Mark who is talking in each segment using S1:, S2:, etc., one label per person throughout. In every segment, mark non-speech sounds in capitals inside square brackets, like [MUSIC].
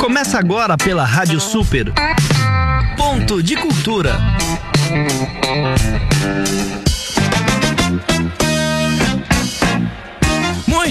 S1: Começa agora pela Rádio Super. Ponto de Cultura.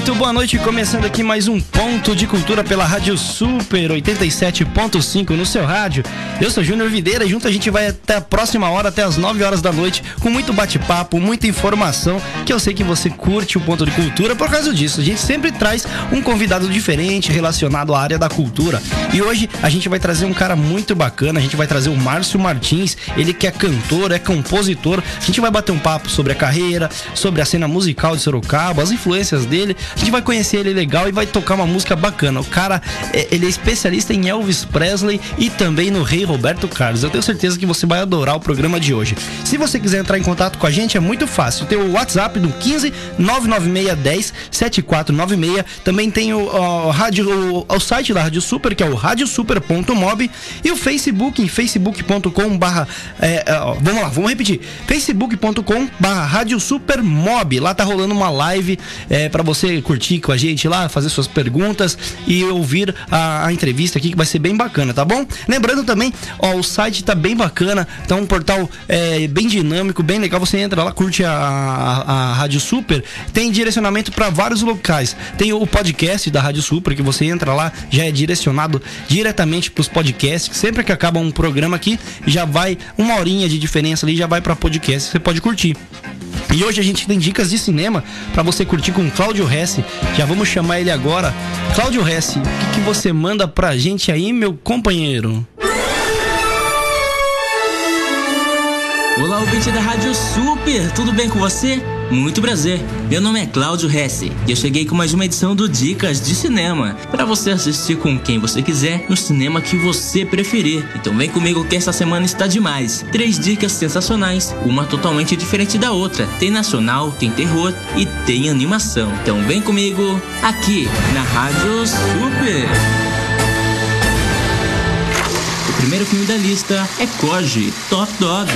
S1: Muito boa noite, começando aqui mais um ponto de cultura pela Rádio Super 87.5 no seu rádio. Eu sou Júnior Videira e junto a gente vai até a próxima hora, até as 9 horas da noite, com muito bate-papo, muita informação, que eu sei que você curte o ponto de cultura por causa disso. A gente sempre traz um convidado diferente relacionado à área da cultura. E hoje a gente vai trazer um cara muito bacana, a gente vai trazer o Márcio Martins, ele que é cantor, é compositor. A gente vai bater um papo sobre a carreira, sobre a cena musical de Sorocaba, as influências dele a gente vai conhecer ele legal e vai tocar uma música bacana. O cara, é, ele é especialista em Elvis Presley e também no rei Roberto Carlos. Eu tenho certeza que você vai adorar o programa de hoje. Se você quiser entrar em contato com a gente, é muito fácil. Tem o WhatsApp do 15 996 10 7496. Também tem o, o, rádio, o, o site da Rádio Super, que é o radiosuper.mob e o Facebook em facebook.com barra é, é, vamos lá, vamos repetir. facebook.com barra. Lá tá rolando uma live é, para você curtir com a gente lá, fazer suas perguntas e ouvir a, a entrevista aqui que vai ser bem bacana, tá bom? Lembrando também, ó, o site tá bem bacana, tá um portal é, bem dinâmico, bem legal. Você entra lá, curte a, a, a Rádio Super, tem direcionamento para vários locais. Tem o podcast da Rádio Super que você entra lá, já é direcionado diretamente para os podcasts. Sempre que acaba um programa aqui, já vai uma horinha de diferença ali, já vai para podcast. Você pode curtir. E hoje a gente tem dicas de cinema para você curtir com Cláudio Hesse. Já vamos chamar ele agora. Cláudio Hesse, o que, que você manda pra gente aí, meu companheiro?
S2: Olá, ouvinte da Rádio Super, tudo bem com você? Muito prazer, meu nome é Cláudio Hesse e eu cheguei com mais uma edição do Dicas de Cinema para você assistir com quem você quiser no cinema que você preferir. Então vem comigo que essa semana está demais. Três dicas sensacionais, uma totalmente diferente da outra. Tem nacional, tem terror e tem animação. Então vem comigo aqui na Rádio Super. O primeiro filme da lista é Corgi, Top Dog.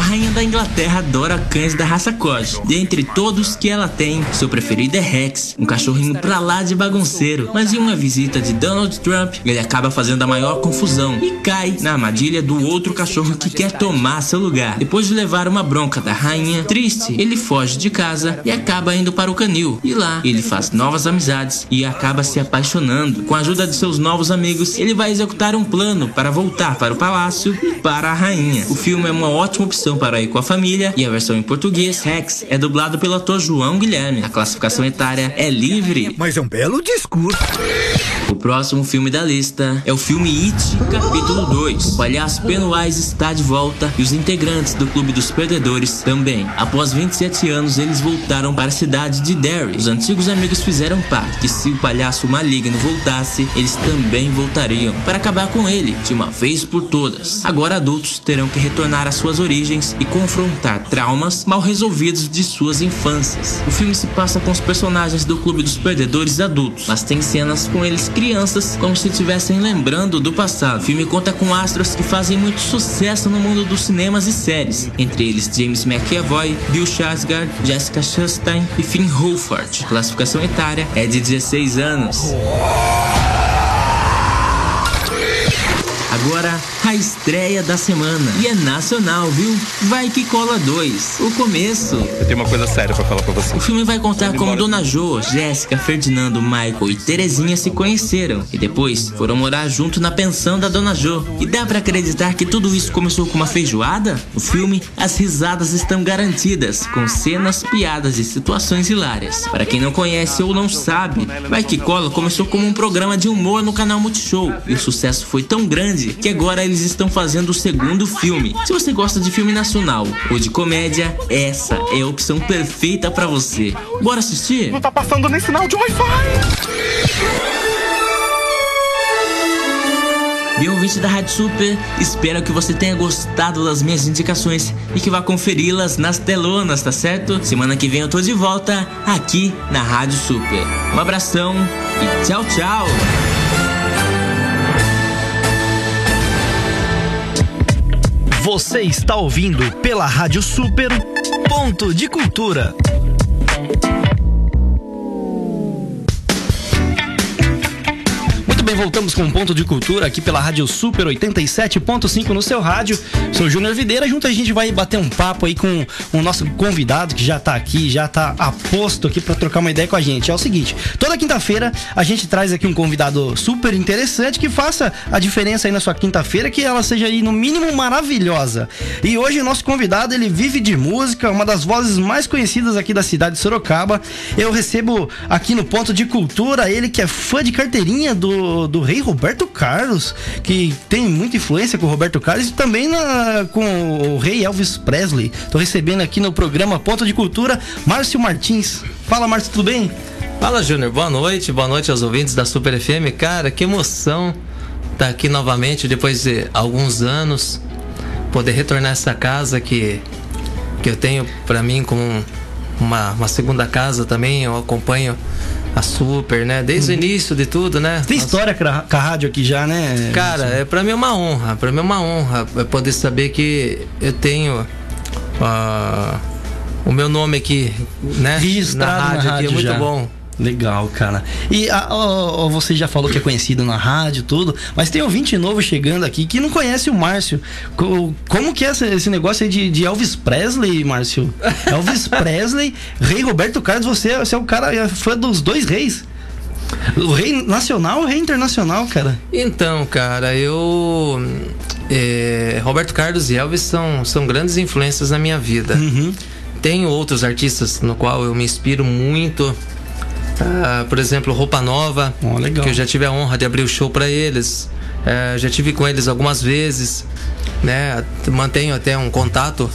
S2: A rainha da Inglaterra adora cães da raça Corgi. Dentre todos que ela tem, seu preferido é Rex, um cachorrinho pra lá de bagunceiro. Mas em uma visita de Donald Trump, ele acaba fazendo a maior confusão e cai na armadilha do outro cachorro que quer tomar seu lugar. Depois de levar uma bronca da rainha, triste, ele foge de casa e acaba indo para o canil. E lá, ele faz novas amizades e acaba se apaixonando. Com a ajuda de seus novos amigos, ele vai executar um plano para voltar para o palácio e para a rainha. O filme é uma ótima opção para ir com a família e a versão em português, Rex, é dublado pelo ator João Guilherme. A classificação etária é livre.
S3: Mas é um belo discurso.
S2: O próximo filme da lista é o filme It, capítulo 2. O palhaço Pennywise está de volta e os integrantes do Clube dos Perdedores também. Após 27 anos, eles voltaram para a cidade de Derry. Os antigos amigos fizeram parte que se o palhaço maligno voltasse, eles também voltariam para acabar com ele de uma vez por todas. Agora adultos terão que retornar às suas origens e confrontar traumas mal resolvidos de suas infâncias. O filme se passa com os personagens do Clube dos Perdedores adultos, mas tem cenas com eles crianças como se estivessem lembrando do passado. O filme conta com astros que fazem muito sucesso no mundo dos cinemas e séries, entre eles James McAvoy, Bill Skarsgård, Jessica Chastain e Finn Wolfhard. Classificação etária é de 16 anos. A estreia da semana. E é nacional, viu? Vai que cola dois. O começo.
S4: Eu tenho uma coisa séria para falar pra você.
S2: O filme vai contar como Dona Jo, Jéssica, Ferdinando, Michael e Terezinha se conheceram. E depois foram morar junto na pensão da Dona Jo. E dá para acreditar que tudo isso começou com uma feijoada? No filme, as risadas estão garantidas, com cenas, piadas e situações hilárias. Para quem não conhece ou não sabe, Vai que cola começou como um programa de humor no canal Multishow. E o sucesso foi tão grande que agora eles estão fazendo o segundo filme. Se você gosta de filme nacional ou de comédia, essa é a opção perfeita para você. Bora assistir?
S3: Não tá passando nem sinal de Wi-Fi.
S2: Bem ouvinte da Rádio Super, espero que você tenha gostado das minhas indicações e que vá conferi-las nas telonas, tá certo? Semana que vem eu tô de volta aqui na Rádio Super. Um abração e tchau, tchau!
S1: Você está ouvindo pela Rádio Super Ponto de Cultura. Bem, voltamos com um ponto de cultura aqui pela Rádio Super 87.5 no seu rádio. Sou Júnior Videira, junto a gente vai bater um papo aí com o nosso convidado que já tá aqui, já tá a posto aqui para trocar uma ideia com a gente. É o seguinte, toda quinta-feira a gente traz aqui um convidado super interessante que faça a diferença aí na sua quinta-feira, que ela seja aí no mínimo maravilhosa. E hoje o nosso convidado, ele vive de música, uma das vozes mais conhecidas aqui da cidade de Sorocaba. Eu recebo aqui no ponto de cultura ele que é fã de carteirinha do, do rei Roberto Carlos, que tem muita influência com o Roberto Carlos e também na, com o rei Elvis Presley. Tô recebendo aqui no programa Ponto de Cultura Márcio Martins. Fala, Márcio, tudo bem?
S5: Fala, Júnior. Boa noite. Boa noite aos ouvintes da Super FM. Cara, que emoção estar tá aqui novamente depois de alguns anos, poder retornar a essa casa que, que eu tenho para mim como uma, uma segunda casa também. Eu acompanho a Super, né? Desde uhum. o início de tudo, né?
S1: Tem história com a, rádio aqui já, né?
S5: Cara, é para mim é uma honra, para mim é uma honra poder saber que eu tenho uh, o meu nome aqui, né?
S1: Registrado na rádio, na rádio aqui, é
S5: muito já. bom.
S1: Legal, cara. E a, a, a, você já falou que é conhecido na rádio tudo, mas tem ouvinte novo chegando aqui que não conhece o Márcio. Como que é esse negócio aí de, de Elvis Presley, Márcio? Elvis [LAUGHS] Presley, Rei Roberto Carlos, você, você é o cara é fã dos dois reis. O rei nacional, o rei internacional, cara.
S5: Então, cara, eu. É, Roberto Carlos e Elvis são, são grandes influências na minha vida. Uhum. Tenho outros artistas no qual eu me inspiro muito. Uh, por exemplo, Roupa Nova,
S1: oh,
S5: que eu já tive a honra de abrir o show para eles. Uh, já tive com eles algumas vezes, né? Mantenho até um contato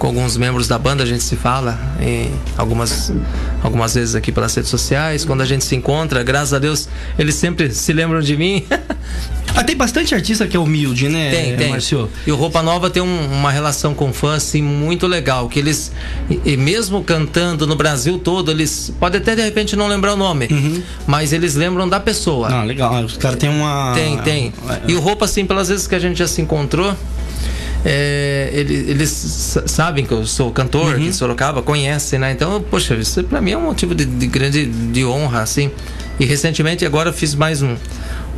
S5: com alguns membros da banda, a gente se fala em algumas, algumas vezes aqui pelas redes sociais. Quando a gente se encontra, graças a Deus, eles sempre se lembram de mim. [LAUGHS]
S1: Ah, tem bastante artista que é humilde, né?
S5: Tem, tem. Marcio? E o Roupa Nova tem um, uma relação com fã assim muito legal, que eles e, mesmo cantando no Brasil todo, eles podem até de repente não lembrar o nome, uhum. mas eles lembram da pessoa.
S1: Ah, legal. Os caras têm uma
S5: Tem, tem. E o Roupa assim, pelas vezes que a gente já se encontrou, é, eles, eles, sabem que eu sou cantor, uhum. que Sorocaba, conhecem, né? Então, poxa, isso pra mim é um motivo de, de grande de honra, assim. E recentemente agora eu fiz mais um,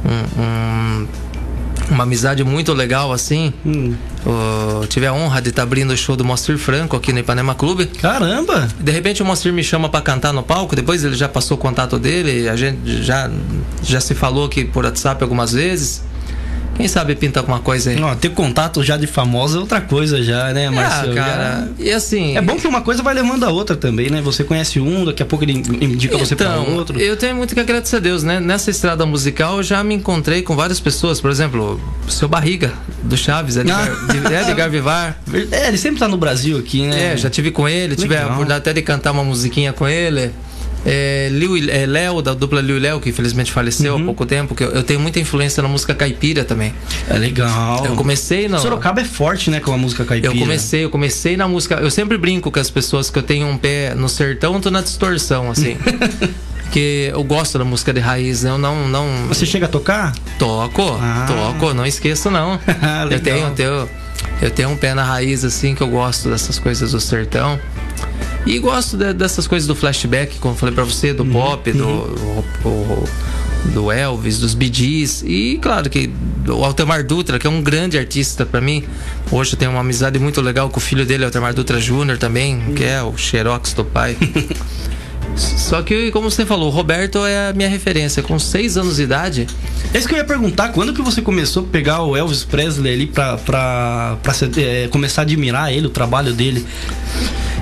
S5: um, um uma amizade muito legal assim. Hum. Uh, tive a honra de estar tá abrindo o show do Mostre Franco aqui no Ipanema Clube.
S1: Caramba!
S5: De repente o Mostre me chama para cantar no palco, depois ele já passou o contato dele, a gente já, já se falou aqui por WhatsApp algumas vezes. Quem sabe pinta alguma coisa aí.
S1: Não, ter contato já de famosa é outra coisa já, né, Marcelo?
S5: Ah, cara, já... e assim...
S1: É bom que uma coisa vai levando a outra também, né? Você conhece um, daqui a pouco ele indica então, você para outro.
S5: eu tenho muito que agradecer a Deus, né? Nessa estrada musical eu já me encontrei com várias pessoas, por exemplo, o seu Barriga, do Chaves, Edgar, ah. Edgar Vivar.
S1: É, ele sempre tá no Brasil aqui, né?
S5: É, já tive com ele, Legal. tive a oportunidade até de cantar uma musiquinha com ele. É, é, Léo, da dupla Liu e Léo, que infelizmente faleceu uhum. há pouco tempo, que eu, eu, tenho muita influência na música caipira também.
S1: É legal.
S5: Eu comecei na.
S1: Sorocaba é forte, né, com a música caipira.
S5: Eu comecei, eu comecei na música. Eu sempre brinco com as pessoas que eu tenho um pé no sertão, tô na distorção, assim. [LAUGHS] porque eu gosto da música de raiz, né? eu não, não.
S1: Você chega a tocar?
S5: Toco, ah. toco, não esqueço não. [LAUGHS] eu tenho, eu tenho, eu tenho um pé na raiz assim que eu gosto dessas coisas do sertão. E gosto de, dessas coisas do flashback, como falei para você, do uhum, pop, do, uhum. o, do Elvis, dos Gees. E claro que o Altemar Dutra, que é um grande artista para mim. Hoje eu tenho uma amizade muito legal com o filho dele, Altemar Dutra Júnior também, que é o Xerox do pai. [LAUGHS] Só que, como você falou, o Roberto é a minha referência. Com seis anos de idade.
S1: É isso que eu ia perguntar. Quando que você começou a pegar o Elvis Presley ali pra, pra, pra é, começar a admirar ele, o trabalho dele?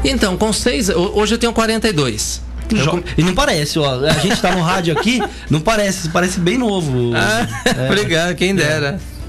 S5: Então, com seis. Hoje eu tenho 42.
S1: Eu... E não parece, ó. A gente tá no rádio aqui, não parece, parece bem novo.
S5: Ah, é. Obrigado, quem dera.
S1: É.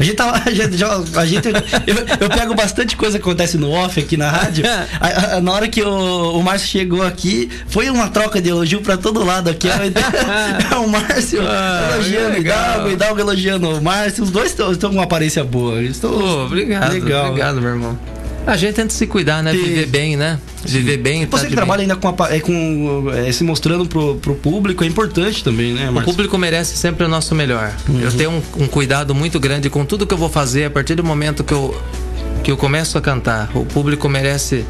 S1: A gente tava. A gente, a gente eu, eu, pego bastante coisa que acontece no off aqui na rádio. A, a, na hora que o, o Márcio chegou aqui, foi uma troca de elogio pra todo lado aqui. É o Márcio ah, elogiando o Galgo e Dalgo elogiando o Márcio. Os dois estão com uma aparência boa. Estou,
S5: oh, obrigado. Legal. Obrigado, meu irmão. A gente tenta se cuidar, né? Viver bem, né? Viver bem.
S1: Você que trabalha ainda com, a, é, com é, se mostrando pro, pro público é importante também, né?
S5: Marcio? O público merece sempre o nosso melhor. Uhum. Eu tenho um, um, cuidado muito grande com tudo que eu vou fazer a partir do momento que eu, que eu começo a cantar. O público merece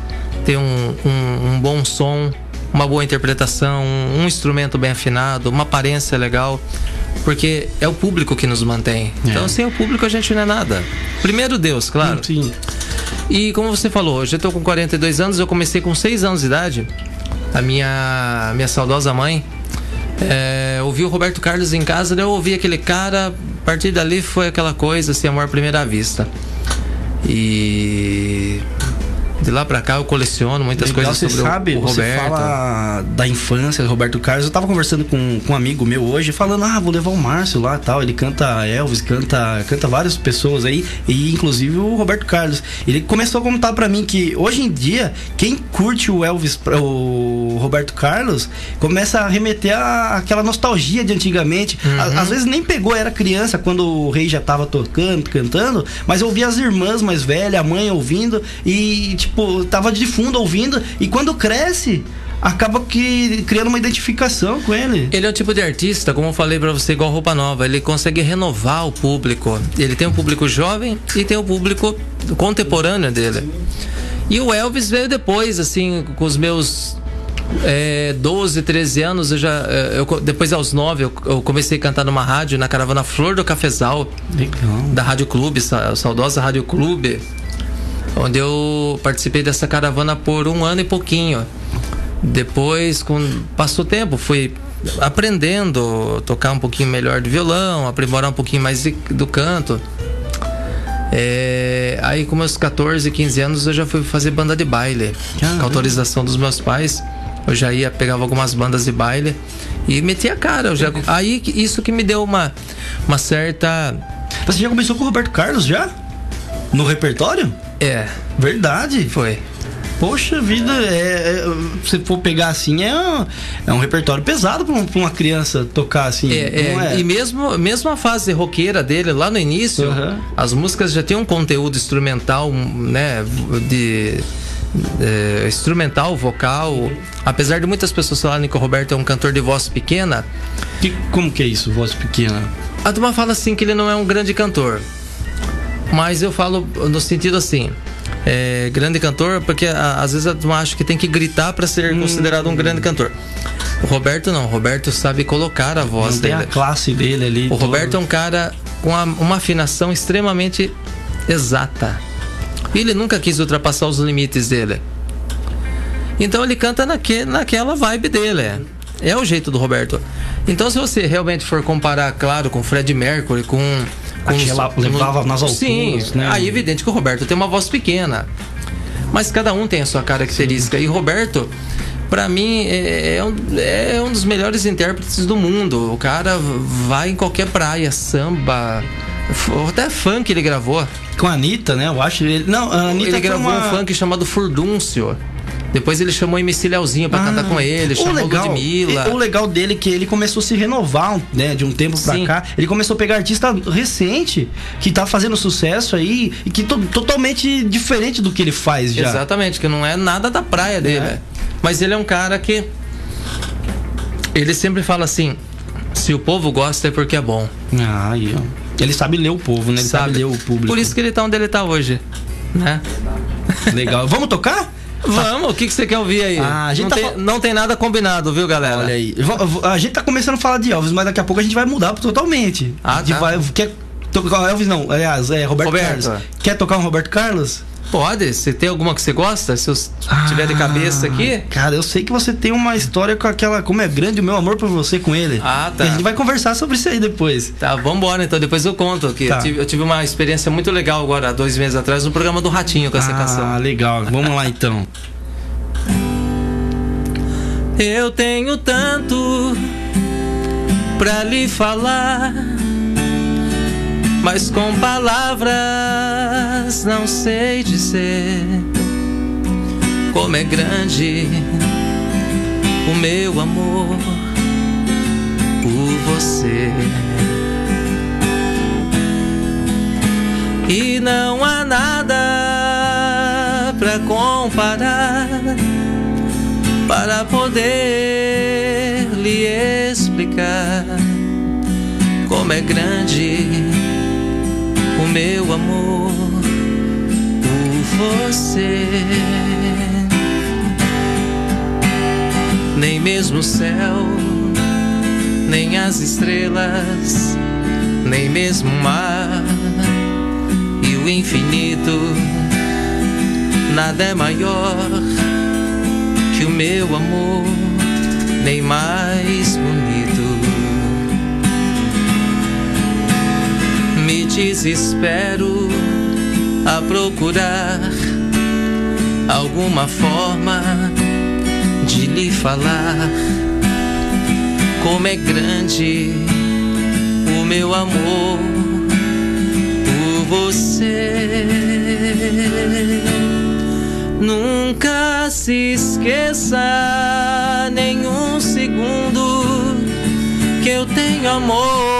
S5: ter um, um, um bom som, uma boa interpretação, um instrumento bem afinado, uma aparência legal, porque é o público que nos mantém. É. Então, sem o público a gente não é nada. Primeiro Deus, claro. Sim. E como você falou, hoje eu estou com 42 anos, eu comecei com 6 anos de idade. A minha, minha saudosa mãe é, ouvi o Roberto Carlos em casa, eu ouvi aquele cara, a partir dali foi aquela coisa, assim, amor à primeira vista. E de lá pra cá eu coleciono muitas Legal, coisas sobre sabe, o, Roberto. Você
S1: fala da infância do Roberto Carlos. Eu tava conversando com, com um amigo meu hoje, falando, ah, vou levar o Márcio lá tal. Ele canta Elvis, canta, canta várias pessoas aí, e inclusive o Roberto Carlos. Ele começou a contar para mim que hoje em dia, quem curte o Elvis, o Roberto Carlos, começa a remeter a aquela nostalgia de antigamente. Uhum. às vezes nem pegou, era criança, quando o rei já tava tocando, cantando, mas eu ouvia as irmãs mais velhas, a mãe ouvindo, e tipo, tipo, tava de fundo ouvindo e quando cresce, acaba que criando uma identificação com ele.
S5: Ele é um tipo de artista, como eu falei para você, igual roupa nova, ele consegue renovar o público. Ele tem um público jovem e tem o um público contemporâneo dele. E o Elvis veio depois, assim, com os meus é, 12, 13 anos, eu já. É, eu, depois aos 9, eu, eu, comecei a cantar numa rádio, na caravana Flor do Cafezal. Legal. Da Rádio Clube, saudosa Rádio Clube onde eu participei dessa caravana por um ano e pouquinho. Depois, com passou tempo, fui aprendendo a tocar um pouquinho melhor de violão, aprimorar um pouquinho mais de, do canto. É, aí com meus 14, 15 anos eu já fui fazer banda de baile. Com autorização dos meus pais. Eu já ia, pegava algumas bandas de baile e metia a cara. Já, aí isso que me deu uma, uma certa.
S1: Você já começou com o Roberto Carlos já? No repertório?
S5: É.
S1: Verdade.
S5: Foi.
S1: Poxa vida, é, é, se for pegar assim, é, um, é um repertório pesado para uma criança tocar assim.
S5: É, é, E mesmo, mesmo a fase roqueira dele, lá no início, uhum. as músicas já tinham um conteúdo instrumental, né? De. É, instrumental, vocal. Apesar de muitas pessoas falarem que o Roberto é um cantor de voz pequena.
S1: Que, como que é isso, voz pequena?
S5: A turma fala assim que ele não é um grande cantor. Mas eu falo no sentido assim. É, grande cantor, porque a, às vezes eu acho que tem que gritar para ser hum. considerado um grande cantor. O Roberto não, o Roberto sabe colocar a voz
S1: dele. Tem a classe dele ali.
S5: O todo. Roberto é um cara com a, uma afinação extremamente exata. Ele nunca quis ultrapassar os limites dele. Então ele canta naque, naquela vibe dele. É. é o jeito do Roberto. Então se você realmente for comparar, claro, com Fred Mercury, com
S1: com levava nas alturas.
S5: Sim, né? aí é evidente que o Roberto tem uma voz pequena. Mas cada um tem a sua característica. Sim. E Roberto, para mim, é, é, um, é um dos melhores intérpretes do mundo. O cara vai em qualquer praia, samba, até funk ele gravou.
S1: Com a Anitta, né? Eu acho. Ele, não, a Anitta
S5: ele gravou uma... um funk chamado Furdúncio. Depois ele chamou MC Leozinho pra ah, cantar com ele, chamou legal, Ludmilla.
S1: O legal dele é que ele começou a se renovar, né, de um tempo pra Sim. cá. Ele começou a pegar artista recente, que tá fazendo sucesso aí, e que to totalmente diferente do que ele faz já.
S5: Exatamente, que não é nada da praia dele. É. Mas ele é um cara que. Ele sempre fala assim: se o povo gosta é porque é bom.
S1: Ah, aí, ó. Ele sabe ler o povo, né? Ele sabe, sabe ler o público.
S5: Por isso que ele tá onde ele tá hoje. Né?
S1: Legal. Vamos tocar?
S5: Vamos, o que, que você quer ouvir aí? Ah, a gente não, tá tem, não tem nada combinado, viu, galera?
S1: Olha aí. A gente tá começando a falar de Elvis, mas daqui a pouco a gente vai mudar totalmente. Ah, tá. Vai, quer tocar Elvis não, aliás, é Roberto, Roberto. Carlos. Quer tocar um Roberto Carlos?
S5: Pode, você tem alguma que você gosta? Se eu ah, tiver de cabeça aqui?
S1: Cara, eu sei que você tem uma história com aquela. Como é grande o meu amor por você com ele.
S5: Ah, tá.
S1: E a gente vai conversar sobre isso aí depois.
S5: Tá, vambora então, depois eu conto. Que tá. eu, tive, eu, tive, uma experiência muito legal agora, dois meses atrás, no programa do Ratinho com essa
S1: ah,
S5: canção.
S1: Ah, legal. Vamos lá então.
S5: Eu tenho tanto pra lhe falar, mas com palavras não sei dizer como é grande o meu amor por você. E não há nada pra comparar para poder lhe explicar como é grande meu amor por você. nem mesmo o céu, nem as estrelas, nem mesmo o mar e o infinito. Nada é maior que o meu amor, nem mais bonito. Desespero a procurar alguma forma de lhe falar como é grande o meu amor por você. Nunca se esqueça nenhum segundo que eu tenho amor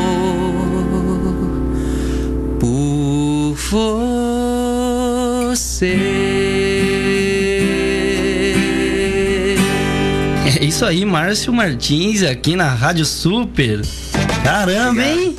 S5: você.
S1: É isso aí, Márcio Martins aqui na Rádio Super. Caramba, hein?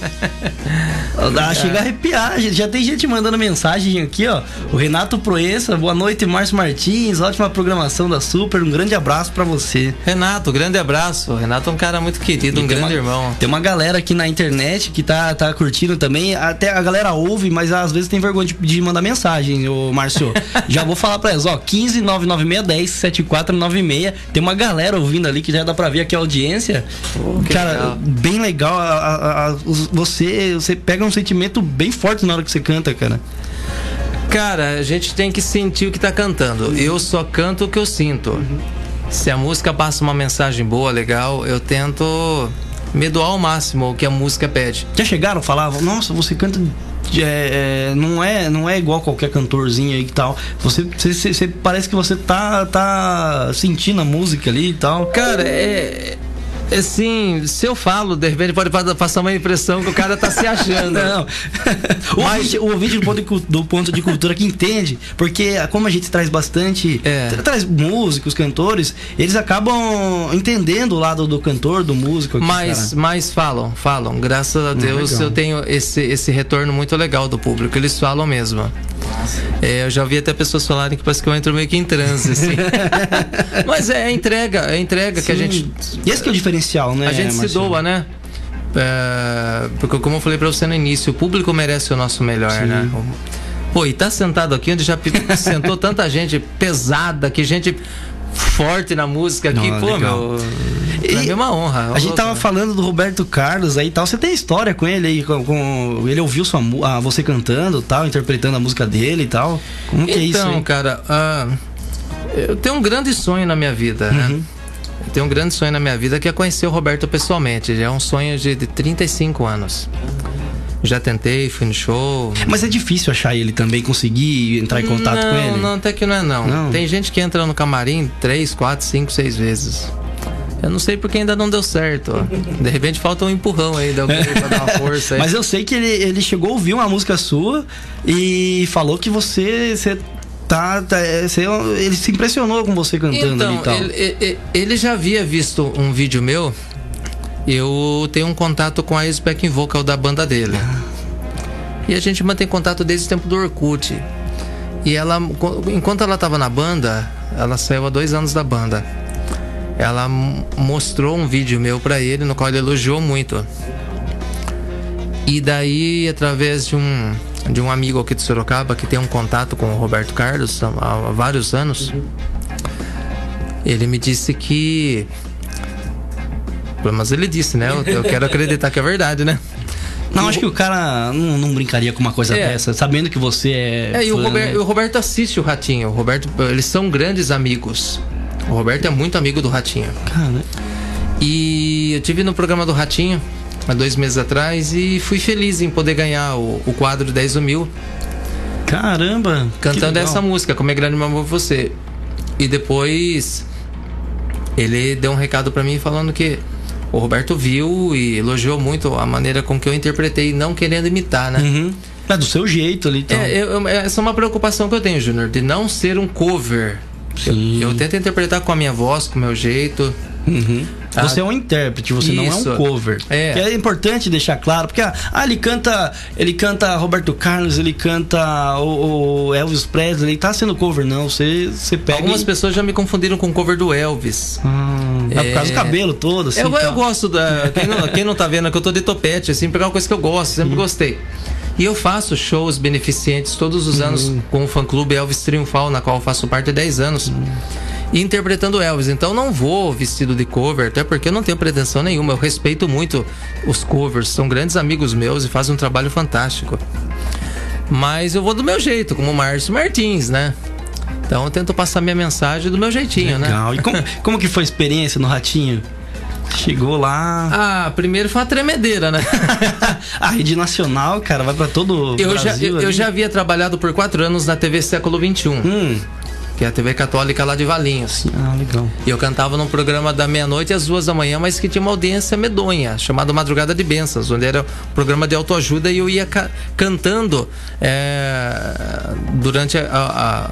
S1: [LAUGHS] Dá, chega a arrepiar. gente. Já tem gente mandando mensagem aqui, ó. O Renato Proença, boa noite, Márcio Martins. Ótima programação da Super. Um grande abraço pra você.
S5: Renato, grande abraço. Renato é um cara muito querido, um
S1: E tem
S5: grande
S1: uma-
S5: irmão.
S1: Tem uma galera aqui na internet que tá, tá curtindo também. Até a galera ouve, mas às vezes tem vergonha de, de mandar mensagem, ô Márcio. [LAUGHS] Já vou falar pra eles, ó. 15 99610 7496. Tem uma galera ouvindo ali que já dá pra ver aqui a audiência. Cara,
S5: legal.
S1: bem legal. A- a- a- você, você pega um sentimento bem forte na hora que você canta, cara.
S5: Cara, a gente tem que sentir o que tá cantando. Eu só canto o que eu sinto. Se a música passa uma mensagem boa, legal, eu tento me doar ao máximo o que a música pede.
S1: Já chegaram falar, nossa, você canta. é, é, não, é, não é igual qualquer cantorzinho aí e tal. Você, você, você- você- parece que você tá, tá sentindo a música ali e tal.
S5: Cara, é. É Assim, se eu falo, de repente pode pa- passar uma impressão que o cara tá se achando. [LAUGHS]
S1: Não. [LAUGHS] o, ouvinte, o ouvinte do ponto, de, do ponto de cultura que entende, porque como a gente traz bastante.
S5: É.
S1: tra- Traz músicos, cantores, eles acabam entendendo o lado do cantor, do músico. aqui,
S5: Mas,
S1: cara.
S5: mas falam, falam. Graças a Deus
S1: legal.
S5: eu tenho esse, esse retorno muito legal do público. Eles falam mesmo. É, eu já ouvi até pessoas falarem que parece que eu entro meio que em transe, assim. [LAUGHS] mas é a entrega, é entrega que a
S1: Sim.
S5: gente.
S1: E esse que é o diferencial, né?
S5: A gente se
S1: Marcelo?
S5: doa, né? É, porque como eu falei pra você no início, o público merece o nosso melhor,
S1: Sim.
S5: né? Pô, e tá sentado aqui onde já [LAUGHS] sentou tanta gente pesada, que gente forte na música aqui,
S1: Não,
S5: pô,
S1: legal.
S5: meu. Mim é uma honra.
S1: A gente tava
S5: né?
S1: falando do Roberto Carlos aí e tal. Você tem história com ele aí? Com, com- ele ouviu sua, ah, você cantando e tal, interpretando a música dele e tal? Como que é isso
S5: Então, cara, ah, eu tenho um grande sonho na minha vida,
S1: Uhum.
S5: né? Eu tenho um grande sonho na minha vida que é conhecer o Roberto pessoalmente. Já é um sonho de, de 35 anos. Já tentei, fui no show.
S1: Mas é difícil achar ele também, conseguir entrar em contato
S5: não,
S1: com ele?
S5: Não, até que não é não.
S1: Não?
S5: Tem gente que entra no camarim 3, 4, 5, 6 vezes. Eu não sei porque ainda não deu certo. ó. De repente falta um empurrão aí de alguém [LAUGHS] pra dar uma força aí.
S1: Mas eu sei que ele, ele chegou a ouvir uma música sua e falou que você, você tá. tá- é, você- ele se impressionou com você cantando ali e
S5: Então,
S1: tal.
S5: ele- ele já havia visto um vídeo meu. Eu tenho um contato com a ex-backing vocal da banda dele. E a gente mantém contato desde o tempo do Orkut. E ela, enquanto ela estava na banda, ela saiu há dois anos da banda. Ela mostrou um vídeo meu pra ele, no qual ele elogiou muito. E daí, através de um, de um amigo aqui de Sorocaba, que tem um contato com o Roberto Carlos há, há vários anos, ele me disse que. Mas ele disse, né? Eu, eu quero acreditar que é verdade, né?
S1: Não, acho que o cara não, não brincaria com uma coisa
S5: É.
S1: dessa, sabendo que você é.
S5: É, e o,
S1: fã,
S5: Rober-
S1: né?
S5: o Roberto assiste o Ratinho. O Roberto, eles são grandes amigos. O Roberto é muito amigo do Ratinho.
S1: Cara,
S5: E eu tive no programa do Ratinho há dois meses atrás e fui feliz em poder ganhar o, o quadro 10 mil
S1: caramba!
S5: cantando essa música, Como é Grande Meu Amor Você. E depois ele deu um recado pra mim falando que o Roberto viu e elogiou muito a maneira com que eu interpretei, não querendo imitar, né?
S1: Uhum. É do seu jeito ali, então.
S5: É, eu, essa é uma preocupação que eu tenho, Júnior, de não ser um cover. Eu, eu, tento interpretar com a minha voz, com o meu jeito.
S1: Uhum. Ah, você é um intérprete, você isso. não é um cover. É. é importante deixar claro, porque ah, ele canta, ele canta Roberto Carlos, ele canta o, o, Elvis Presley, ele tá sendo cover não, você você pega
S5: Algumas e... pessoas já me confundiram com o cover do Elvis.
S1: Hum, é, por causa do cabelo todo assim.
S5: Eu, tá. eu gosto da quem não, quem não tá vendo é que eu tô de topete assim, pegar uma coisa que eu gosto, sempre hum. gostei. E eu faço shows beneficentes todos os anos uhum. com o fã clube Elvis Triunfal, na qual eu faço parte há 10 anos. Uhum. Interpretando Elvis. Então não vou vestido de cover, até porque eu não tenho pretensão nenhuma. Eu respeito muito os covers, são grandes amigos meus e fazem um trabalho fantástico. Mas eu vou do meu jeito, como o Márcio Martins, né? Então eu tento passar minha mensagem do meu jeitinho,
S1: né?
S5: Legal.
S1: né? E como, [LAUGHS] como que foi a experiência no Ratinho? Chegou lá.
S5: Ah, primeiro foi uma tremedeira, né? [LAUGHS]
S1: a rede nacional, cara, vai para todo o
S5: eu
S1: Brasil.
S5: Já, eu, eu, já havia trabalhado por quatro anos na TV Século XXI. Hum. Que é a TV católica lá de Valinhos.
S1: Ah, legal.
S5: E eu cantava num programa da meia-noite às duas da manhã, mas que tinha uma audiência medonha, chamado Madrugada de Bênçãos, onde era um programa de autoajuda e eu ia ca cantando é, durante a, a,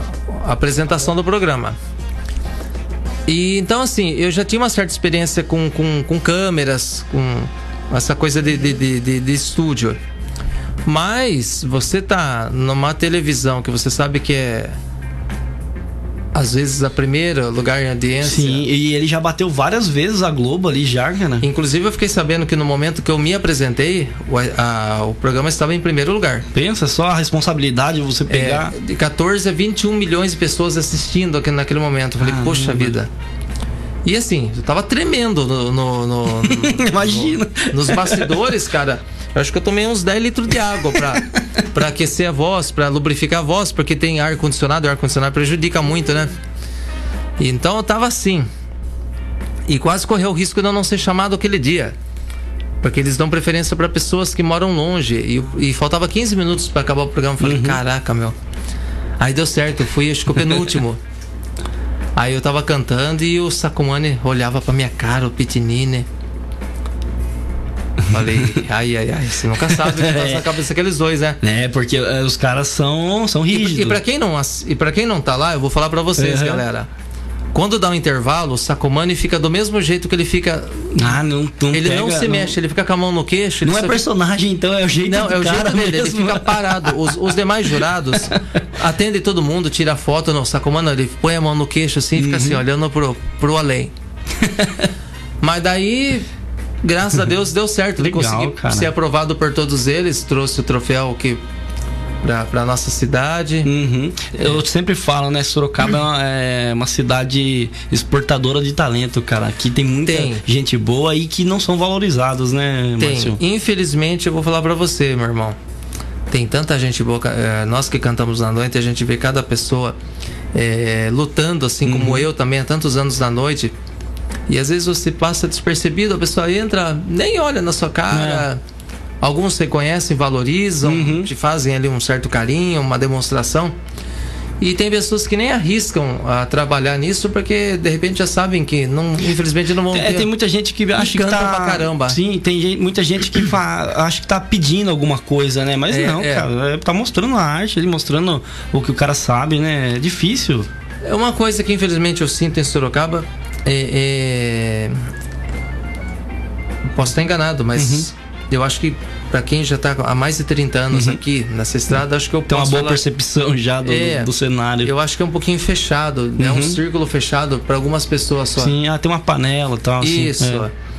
S5: a apresentação do programa. E então, assim, eu já tinha uma certa experiência com, com, com câmeras, com essa coisa de, de, de, de, estúdio. Mas você tá numa televisão que você sabe que é às vezes a primeira lugar em audiência.
S1: Sim, e ele já bateu várias vezes a Globo ali já, né?
S5: Inclusive eu fiquei sabendo que no momento que eu me apresentei, o, a, o programa estava em primeiro lugar.
S1: Pensa só a responsabilidade de você pegar.
S5: É, de 14 a 21 milhões de pessoas assistindo aqui naquele momento. Eu falei, ah, poxa vida. E assim, eu tava tremendo no. no, no, [LAUGHS]
S1: no Imagina.
S5: nos bastidores, cara. Eu acho que eu tomei uns 10 litros de água pra, pra aquecer a voz, pra lubrificar a voz, porque tem ar-condicionado, o ar-condicionado prejudica muito, né? Então eu tava assim. E quase correu o risco de eu não ser chamado aquele dia. Porque eles dão preferência para pessoas que moram longe. E, e faltava 15 minutos para acabar o programa. Eu falei, uhum. caraca, meu. Aí deu certo, eu fui, acho que o penúltimo. [LAUGHS] Aí eu tava cantando e o Sakumane olhava pra minha cara, o Pitinine. Falei, [LAUGHS] ai, ai, ai, você nunca sabe o que passa na [LAUGHS] cabeça daqueles dois, né?
S1: É, porque uh, os caras são, são rígidos.
S5: E, e, pra quem não, e pra quem não tá lá, eu vou falar pra vocês, uhum. galera. Quando dá um intervalo, o Sacomani fica do mesmo jeito que ele fica.
S1: Ah, não, não
S5: Ele
S1: pega,
S5: não se
S1: não...
S5: mexe, ele fica com a mão no queixo.
S1: Não é personagem, então, é o jeito
S5: Não,
S1: é
S5: o jeito dele,
S1: mesmo.
S5: ele fica parado. Os, os demais jurados [LAUGHS] atendem todo mundo, tira foto. Não, Sacomani, ele põe a mão no queixo assim e fica assim, uhum. olhando pro, pro além. [LAUGHS] Mas daí graças a Deus deu certo. Legal, consegui cara. ser aprovado por todos eles, trouxe o troféu que pra, pra nossa cidade.
S1: Uhum. Eu sempre falo, né? Sorocaba uhum. é uma cidade exportadora de talento, cara. Aqui tem muita tem. gente boa e que não são valorizados, né,
S5: tem. Márcio? Infelizmente, eu vou falar para você, meu irmão. Tem tanta gente boa. É, nós que cantamos na noite, a gente vê cada pessoa é, lutando, assim uhum. como eu também, há tantos anos na noite. E às vezes você passa despercebido, a pessoa entra, nem olha na sua cara. É Alguns reconhecem, valorizam, uhum. te fazem ali um certo carinho, uma demonstração. E tem pessoas que nem arriscam a trabalhar nisso porque de repente já sabem que não, infelizmente não vão
S1: é, ter. tem muita gente que acha que tá
S5: pra caramba.
S1: Sim, tem gente, muita gente que fa, acha que tá pedindo alguma coisa, né? Mas é, não, é. cara, é, tá mostrando a arte, ele mostrando o que o cara sabe, né? É difícil.
S5: É uma coisa que infelizmente eu sinto em Sorocaba é, é... posso estar enganado, mas uhum eu acho que para quem já está há mais de 30 anos uhum. aqui nessa estrada, acho que eu
S1: Tem
S5: uma
S1: boa falar... percepção já do, é, do cenário.
S5: Eu acho que é um pouquinho fechado, uhum. né? Um círculo fechado para algumas pessoas só.
S1: Sim, ah, tem uma panela e tal.
S5: Assim, Isso. Assim, é.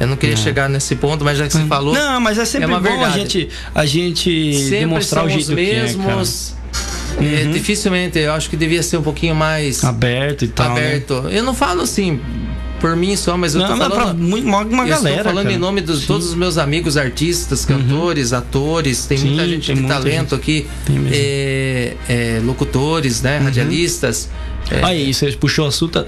S5: Eu não queria é. chegar nesse ponto, mas já que você uhum. falou.
S1: Não, mas é sempre é bom verdade. a gente, a gente sempre demonstrar o jeito os
S5: mesmos. Que é, uhum. dificilmente, eu acho que devia ser um pouquinho mais
S1: aberto e tal.
S5: Né? Aberto. Né? Eu não falo assim por mim só, mas eu não, tô falando pra
S1: muito, uma
S5: eu
S1: galera.
S5: Estou falando
S1: cara.
S5: em nome de todos os meus amigos artistas, uhum. cantores, uhum. atores, tem Sim, muita gente tem de muita talento gente. aqui, é, é, locutores, né, uhum. radialistas.
S1: É. Aí, você puxou o assunto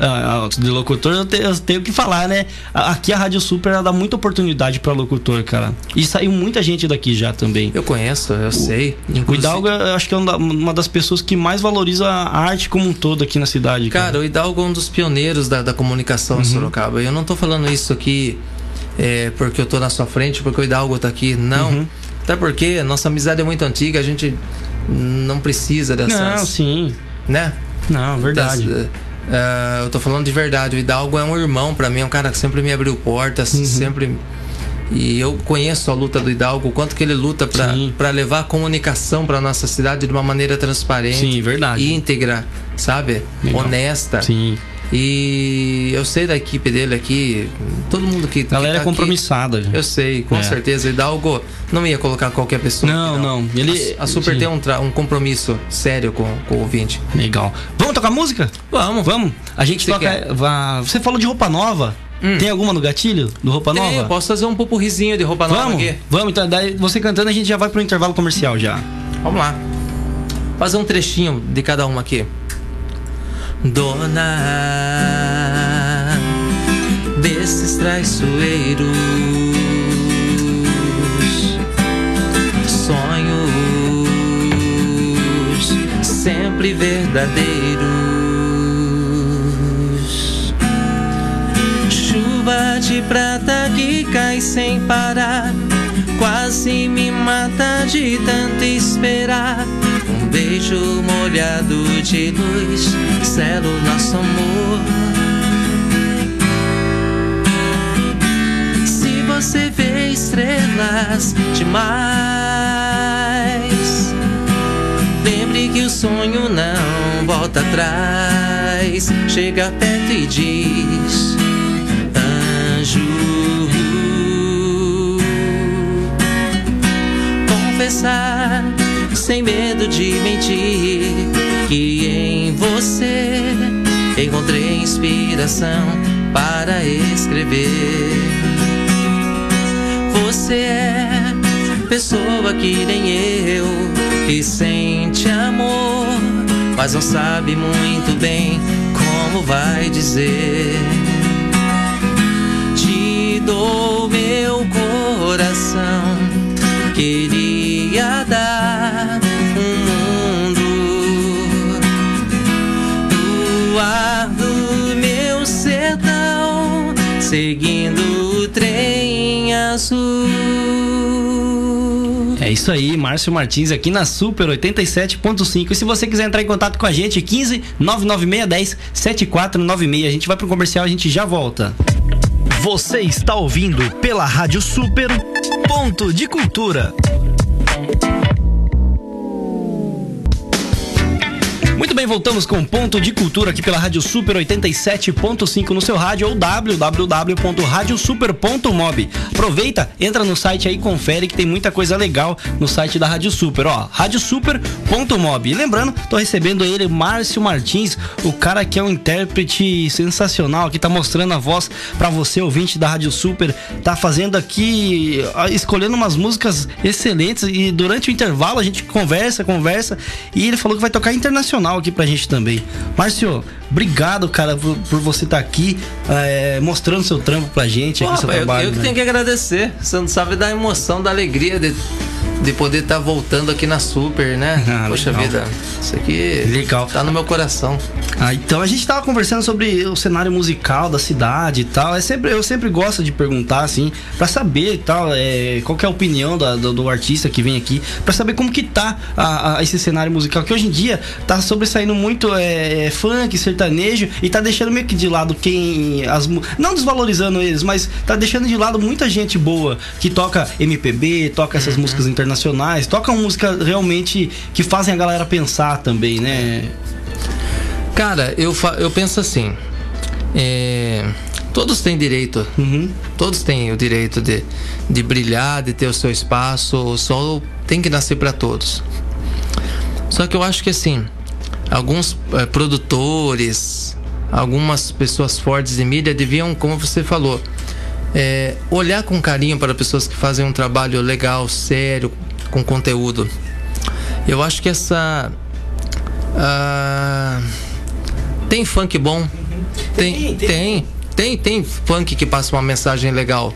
S1: de locutor, eu tenho, eu tenho, que falar, né? Aqui a Rádio Super ela dá muita oportunidade para locutor, cara. E saiu muita gente daqui já também.
S5: Eu conheço, eu o, sei.
S1: Inclusive... O Hidalgo, eu acho que é uma das pessoas que mais valoriza a arte como um todo aqui na cidade.
S5: Cara, cara o Hidalgo é um dos pioneiros da, da comunicação uhum. em Sorocaba. Eu não tô falando isso aqui é, porque eu tô na sua frente, porque o Hidalgo tá aqui. Não. Uhum. Até porque a nossa amizade é muito antiga, a gente não precisa dessas.
S1: Não, sim.
S5: Né?
S1: Não, verdade.
S5: Das, uh, eu tô falando de verdade. O Hidalgo é um irmão para mim, é um cara que sempre me abriu portas, uhum. sempre. E eu conheço a luta do Hidalgo, o quanto que ele luta para levar a comunicação para nossa cidade de uma maneira transparente,
S1: Sim, verdade.
S5: íntegra, sabe? Legal. Honesta.
S1: Sim.
S5: E eu sei da equipe dele aqui, todo mundo que.
S1: Galera
S5: que
S1: tá compromissada.
S5: Aqui, eu sei, com é. certeza. Hidalgo não ia colocar qualquer pessoa.
S1: Não, aqui, não, não.
S5: Ele, a, a Super sim. tem um, um compromisso sério com, com o ouvinte.
S1: Legal. Vamos tocar música?
S5: Vamos.
S1: Vamos. A gente Você toca. Você falou de roupa nova. Hum. Tem alguma no gatilho do Roupa Tem, Nova?
S5: Posso fazer um pupurrizinho de roupa
S1: vamos,
S5: nova aqui?
S1: Vamos, então daí você cantando a gente já vai pro intervalo comercial já.
S5: Vamos lá. Fazer um trechinho de cada uma aqui. Dona desses traiçoeiros, sonhos sempre verdadeiros, chuva de prata que cai sem parar, quase me mata de tanto esperar beijo molhado de luz sela o nosso amor. Se você vê estrelas demais, lembre que o sonho não volta atrás. Chega perto e diz: Confessar sem medo de mentir, que em você encontrei inspiração para escrever. Você é pessoa que nem eu, que sente amor, mas não sabe muito bem como vai dizer. Te dou meu coração, queria seguindo o trem azul.
S1: É isso aí, Márcio Martins aqui na Super 87.5. E se você quiser entrar em contato com a gente, 15 99610 7496. A gente vai pro comercial, a gente já volta.
S6: Você está ouvindo pela Rádio Super Ponto de Cultura.
S1: Muito bem, voltamos com Ponto de Cultura aqui pela Rádio Super 87.5 no seu rádio ou www.radiosuper.mob. Aproveita, entra no site aí, confere que tem muita coisa legal no site da Rádio Super, ó, radiosuper.mob. E lembrando, tô recebendo ele, Márcio Martins, o cara que é um intérprete sensacional, que tá mostrando a voz para você, ouvinte da Rádio Super, tá fazendo aqui, escolhendo umas músicas excelentes e durante o intervalo a gente conversa, conversa e ele falou que vai tocar internacional sensacional aqui pra gente também. Márcio, obrigado, cara, por, por você estar tá aqui é, mostrando seu trampo pra gente, Pô,
S5: aqui, seu trabalho. Eu, eu né? que tenho que agradecer. Você não sabe da emoção, da alegria de de poder estar tá voltando aqui na Super, né? Ah, Poxa legal. vida, isso aqui legal. tá no meu coração.
S1: Ah, então a gente tava conversando sobre o cenário musical da cidade e tal. É sempre, eu sempre gosto de perguntar, assim, para saber e tal, é, qual é a opinião da, do, do, artista que vem aqui, para saber como que tá a, a, esse cenário musical, que hoje em dia tá sobressaindo muito é, é, funk, sertanejo, e tá deixando meio que de lado quem. As, não desvalorizando eles, mas tá deixando de lado muita gente boa que toca MPB, toca essas uhum. músicas internacionais internacionais, tocam música realmente que fazem a galera pensar também, né?
S5: Cara, eu, eu penso assim. É, todos têm direito. Uhum. Todos têm o direito de, de brilhar, de ter o seu espaço. O sol tem que nascer para todos. Só que eu acho que assim, alguns é, produtores, algumas pessoas fortes de mídia deviam, como você falou, é, olhar com carinho para pessoas que fazem um trabalho legal, sério, com conteúdo. Eu acho que essa. Uh, tem funk bom. Tem, tem, tem, tem, funk que passa uma mensagem legal.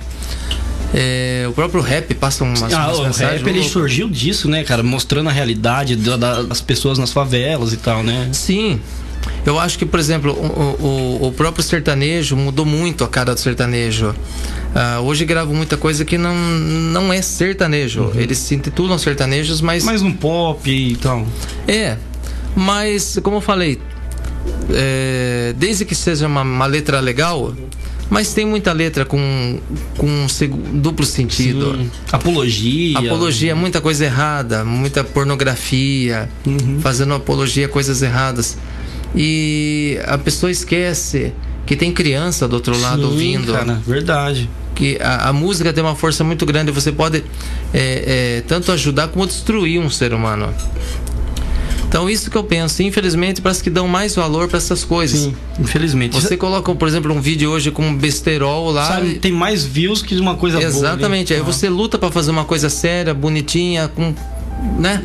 S5: É, o próprio rap passa umas,
S1: ah, umas o mensagens. O rap ele surgiu disso, né, cara? Mostrando a realidade das pessoas nas favelas e tal, né?
S5: Sim, Eu acho que, por exemplo, o, o, o próprio sertanejo mudou muito a cara do sertanejo. Uh, hoje gravo muita coisa que não, não é sertanejo. Uhum. Eles se intitulam sertanejos, mas.
S1: Mais um pop e tal.
S5: É. Mas, como eu falei, é, desde que seja uma, uma, letra legal, mas tem muita letra com, com um duplo sentido. Sim.
S1: Apologia.
S5: Apologia, muita coisa errada, muita pornografia, uhum. fazendo apologia a coisas erradas. E a pessoa esquece que tem criança do outro lado Sim, ouvindo.
S1: Cara, verdade.
S5: Que a, a, música tem uma força muito grande. Você pode é, é, tanto ajudar como destruir um ser humano. Então, isso que eu penso. Infelizmente, parece que dão mais valor para essas coisas. Sim,
S1: infelizmente.
S5: Você coloca, por exemplo, um vídeo hoje com um besterol lá. Sabe,
S1: tem mais views que uma coisa
S5: Exatamente. boa. Exatamente. Aí ah. você luta para fazer uma coisa séria, bonitinha, com. né?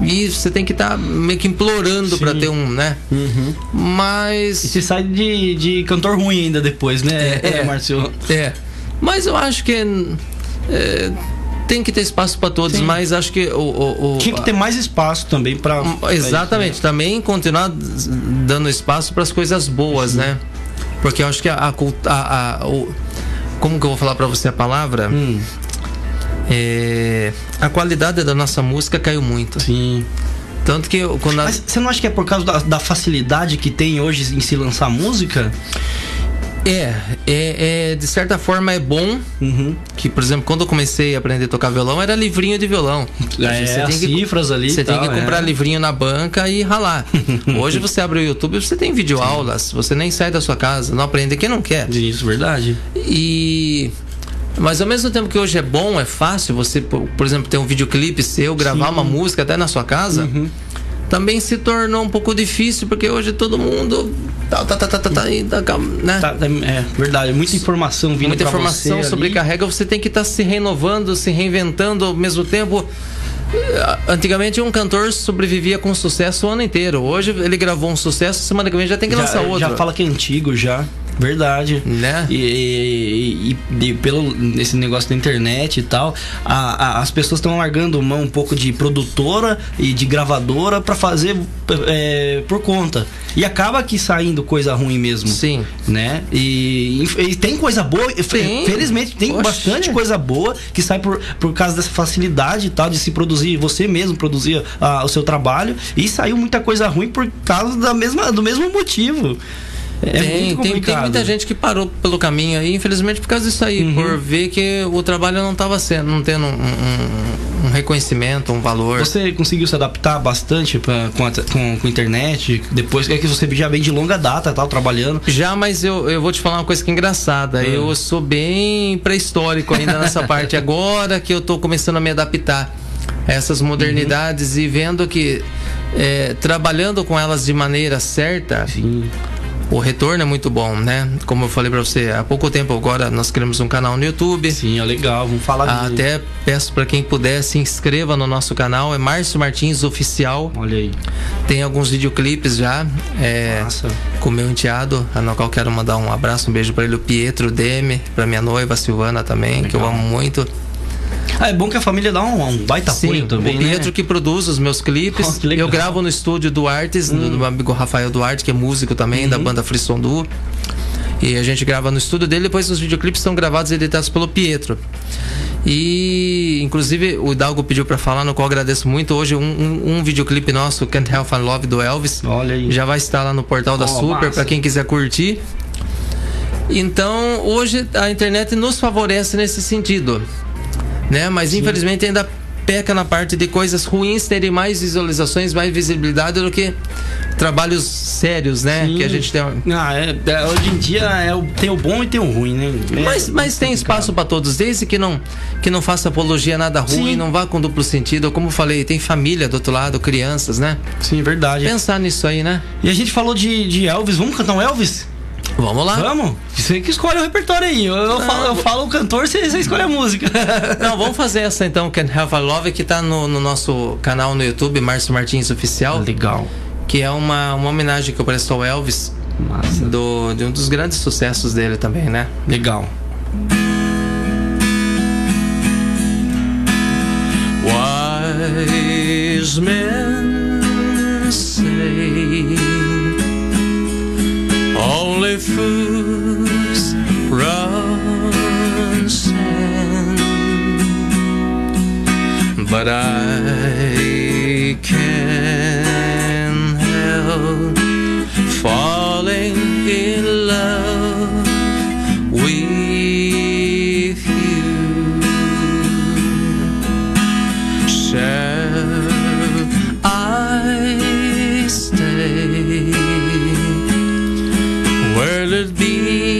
S5: E você tem que estar tá meio que implorando para ter um, né? Uhum. Mas.
S1: E você sai de, de cantor ruim ainda depois, né,
S5: é, é, Márcio? É. Mas eu acho que. É, tem que ter espaço para todos, Sim. mas acho que o, o,
S1: o, tinha que ter mais espaço também para
S5: exatamente isso, né? também continuar dando espaço para as coisas boas, uhum. né? Porque eu acho que a, a, a, a o, como que eu vou falar para você a palavra? Hum. É, a qualidade da nossa música caiu muito.
S1: Sim.
S5: Tanto que quando
S1: Mas você não acha que é por causa da, da facilidade que tem hoje em se lançar música?
S5: É, é, é, de certa forma é bom. Uhum. Que, por exemplo, quando eu comecei a aprender a tocar violão, era livrinho de violão.
S1: É, você tem que, cifras ali.
S5: Você tem que comprar é. livrinho na banca e ralar. [LAUGHS] Hoje você abre o YouTube, você tem vídeo aulas, você nem sai da sua casa, não aprende quem não quer.
S1: Isso, verdade.
S5: E mas ao mesmo tempo que hoje é bom, é fácil você, por exemplo, ter um videoclipe seu, gravar Sim. uma música até na sua casa. Uhum também se tornou um pouco difícil, porque hoje todo mundo. Tá, tá, tá, tá, tá, tá, né?
S1: Tá, é verdade, muita informação vindo
S5: Muita informação você sobrecarrega, você tem que estar tá se renovando, se reinventando ao mesmo tempo. Antigamente um cantor sobrevivia com sucesso o ano inteiro. Hoje ele gravou um sucesso, semana que vem já tem que
S1: já,
S5: lançar outro.
S1: Já fala que é antigo já. Verdade.
S5: Né?
S1: E, e, e, pelo esse negócio da internet e tal, a, a, as pessoas estão largando mão um pouco de produtora e de gravadora para fazer é, por conta. E acaba aqui saindo coisa ruim mesmo.
S5: Sim.
S1: Né? E, e tem coisa boa, Sim. felizmente tem Oxê. bastante coisa boa que sai por, por causa dessa facilidade e tal de se produzir, você mesmo produzir ah, o seu trabalho. E saiu muita coisa ruim por causa da mesma, do mesmo motivo.
S5: É tem, tem, tem, muita gente que parou pelo caminho aí, infelizmente por causa disso aí, uhum. por ver que o trabalho não estava sendo, não tendo um, um, um, reconhecimento, um valor.
S1: Você conseguiu se adaptar bastante pra, com, a, com, com internet? Depois é que você já vem de longa data, tal, trabalhando?
S5: Já, mas eu, eu vou te falar uma coisa que é engraçada. Uhum. Eu sou bem pré-histórico ainda nessa [LAUGHS] parte. Agora que eu estou começando a me adaptar a essas modernidades uhum. e vendo que é, trabalhando com elas de maneira certa. Sim o retorno é muito bom, né? Como eu falei para você, há pouco tempo agora nós criamos um canal no YouTube.
S1: Sim, é legal, vamos falar
S5: disso. Até peço para quem puder se inscreva no nosso canal, é Márcio Martins Oficial.
S1: Olha aí.
S5: Tem alguns videoclipes já. É, Nossa. Com meu enteado, no qual quero mandar um abraço, um beijo para ele, o Pietro Deme, para minha noiva Silvana também, legal. que eu amo muito.
S1: Ah, é bom que a família dá um, um baita Sim, apoio também.
S5: O Pietro né? que produz os meus clipes. [LAUGHS] Oh, eu gravo no estúdio do Artes, hum. do, meu amigo Rafael Duarte, que é músico também, uhum. da banda Frissondu. E a gente grava no estúdio dele, depois os videoclipes são gravados e editados pelo Pietro. E inclusive o Dalgo pediu para falar, no qual agradeço muito. Hoje um, um, um, videoclipe nosso, Can't Help I Love do Elvis.
S1: Olha aí.
S5: Já vai estar lá no portal da oh, Super para quem quiser curtir. Então, hoje a internet nos favorece nesse sentido né? Mas Sim. infelizmente ainda peca na parte de coisas ruins terem mais visualizações, mais visibilidade do que trabalhos sérios, né? Sim. Que a gente tem.
S1: Ah, é, é, hoje em dia é o, tem o bom e tem o ruim, né?
S5: É, mas, mas tem espaço para todos, desde que não que não faça apologia nada ruim, Sim. não vá com duplo sentido. Como falei, tem família do outro lado, crianças, né?
S1: Sim, verdade.
S5: Pensar nisso aí, né?
S1: E a gente falou de, de Elvis, vamos cantar um Elvis?
S5: Vamos lá.
S1: Vamos? Você que escolhe o repertório aí. Eu, eu, falo, eu falo, o cantor, você, você, escolhe a música. [LAUGHS]
S5: Não, vamos fazer essa então, Can Have a Love, que tá no, no nosso canal no YouTube, Márcio Martins Oficial.
S1: Legal.
S5: Que é uma, uma homenagem que eu presto ao Elvis. Massa. Do, de um dos grandes sucessos dele também, né?
S1: Legal.
S5: Wise men say foes run sand, but I can't help falling in love be?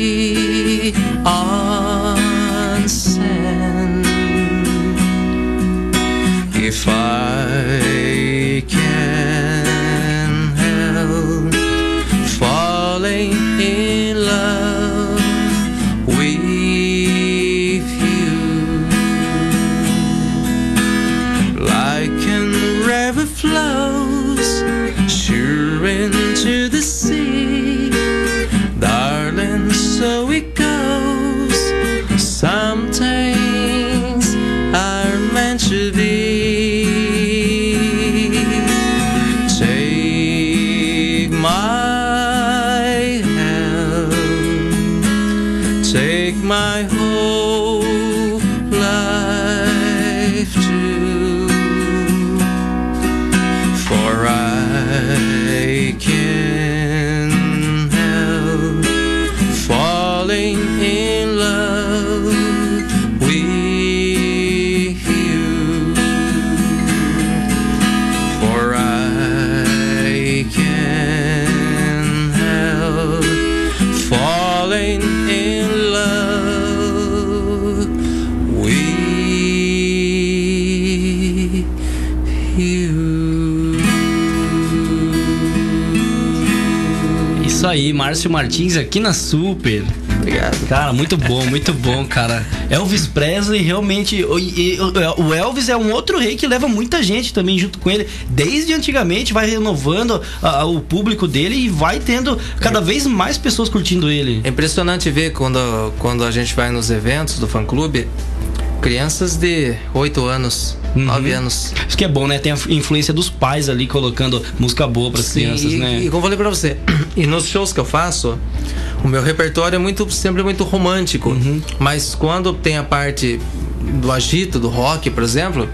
S5: If I
S1: Márcio Martins aqui na Super.
S5: Obrigado.
S1: Cara, muito bom, muito bom, cara. Elvis Presley realmente. o- e- o Elvis é um outro rei que leva muita gente também junto com ele. Desde antigamente, vai renovando a- o público dele e vai tendo cada vez mais pessoas curtindo ele.
S5: É impressionante ver quando, quando a gente vai nos eventos do fã clube, crianças de 8 anos, 9 anos.
S1: Isso que é bom, né? Tem a influência dos pais ali colocando música boa pras crianças,
S5: e,
S1: né?
S5: e como eu falei pra você, [CLEARS THROAT] e nos shows que eu faço, o meu repertório é muito, sempre muito romântico.
S1: Uhum.
S5: Mas quando tem a parte do agito, do rock, por exemplo,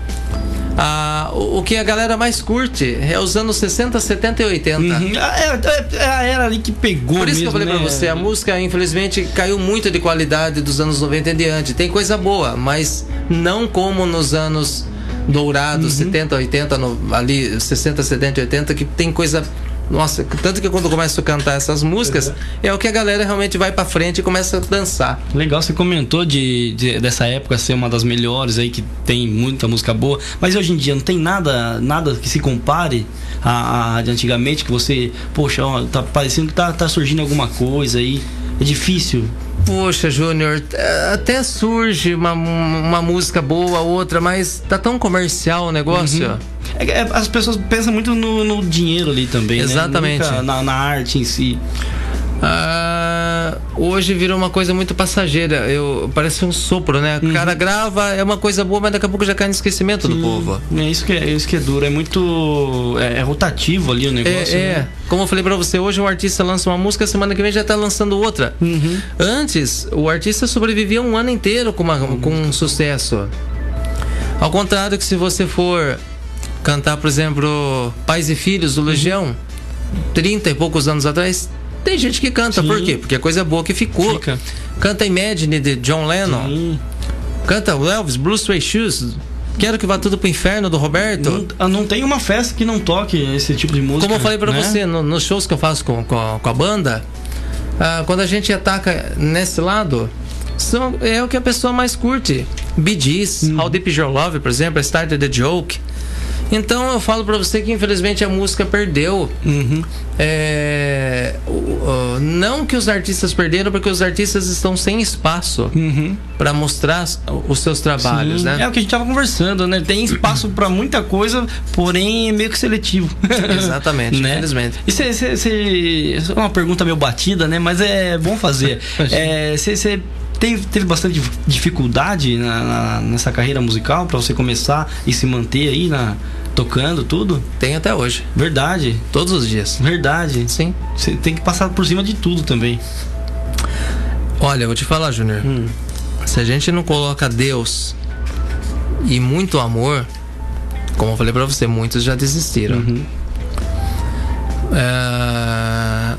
S5: a- o, o que a galera mais curte é os anos 60, 70 e 80.
S1: Uhum. Ah, É, é- é a era ali que pegou
S5: Por isso que
S1: mesmo,
S5: eu falei
S1: né?
S5: pra você, a música infelizmente caiu muito de qualidade dos anos 90 em diante. Tem coisa boa, mas não como nos anos dourados,
S1: Uhum.
S5: 70, 80, no- ali 60, 70, 80, que tem coisa. Nossa, tanto que quando eu começo a cantar essas músicas,
S1: Uhum.
S5: é o que a galera realmente vai pra frente e começa a dançar.
S1: Legal, você comentou de, de- dessa época ser uma das melhores aí, que tem muita música boa, mas hoje em dia não tem nada, nada que se compare a, a de antigamente, que você, poxa, ó, tá parecendo que tá, tá surgindo alguma coisa aí. É difícil.
S5: Poxa, Júnior, até surge uma, uma música boa, outra, mas tá tão comercial o negócio.
S1: Uhum. É é, as pessoas pensam muito no, no dinheiro ali também, né?
S5: Exatamente.
S1: Nunca Na, na arte em si.
S5: Ah, hoje virou uma coisa muito passageira. Eu, parece um sopro, né? O cara grava, é uma coisa boa, mas daqui a pouco já cai no esquecimento do povo.
S1: É isso que é, isso que é duro. É muito. É, é rotativo ali o negócio.
S5: É, é.
S1: né?
S5: como eu falei pra você, hoje um artista lança uma música, semana que vem já tá lançando outra.
S1: Uhum.
S5: Antes, o artista sobrevivia um ano inteiro com, uma, com um sucesso. Ao contrário que se você for cantar, por exemplo, Pais e Filhos do Legião, 30 e poucos anos atrás, tem gente que canta.
S1: Sim.
S5: Por quê? Porque é coisa boa que ficou.
S1: Fica.
S5: Canta Imagine de John Lennon.
S1: Sim.
S5: Canta o Elvis, Blue Stray Shoes. Quero que vá tudo pro inferno do Roberto.
S1: Não, ah, não tem uma festa que não toque esse tipo de música.
S5: Como eu falei pra
S1: né?
S5: você, no- nos shows que eu faço com, com, a, com a banda, ah, quando a gente ataca nesse lado, são, é o que a pessoa mais curte. Bee Gees,
S1: Uhum.
S5: How Deep Is Your Love, por exemplo, Started the Joke. Então eu falo pra você que infelizmente a música perdeu.
S1: Uhum.
S5: É, não que os artistas perderam, porque os artistas estão sem espaço
S1: Uhum.
S5: pra mostrar os seus trabalhos,
S1: Sim.
S5: né?
S1: É o que a gente tava conversando, né? Tem espaço pra muita coisa, porém é meio que seletivo. [LAUGHS]
S5: Exatamente,
S1: né?
S5: infelizmente.
S1: E cê, cê, cê- é uma pergunta meio batida, né? Mas é bom fazer. [LAUGHS] É, Você Tem, teve bastante dificuldade na, na, nessa carreira musical para você começar e se manter aí na, tocando tudo?
S5: Tem até hoje.
S1: Verdade.
S5: Todos os dias.
S1: Verdade.
S5: Sim.
S1: Você tem que passar por cima de tudo também.
S5: Olha, eu vou te falar, Júnior. Hum. Se a gente não coloca Deus e muito amor, como eu falei pra você, muitos já desistiram. Uhum. É...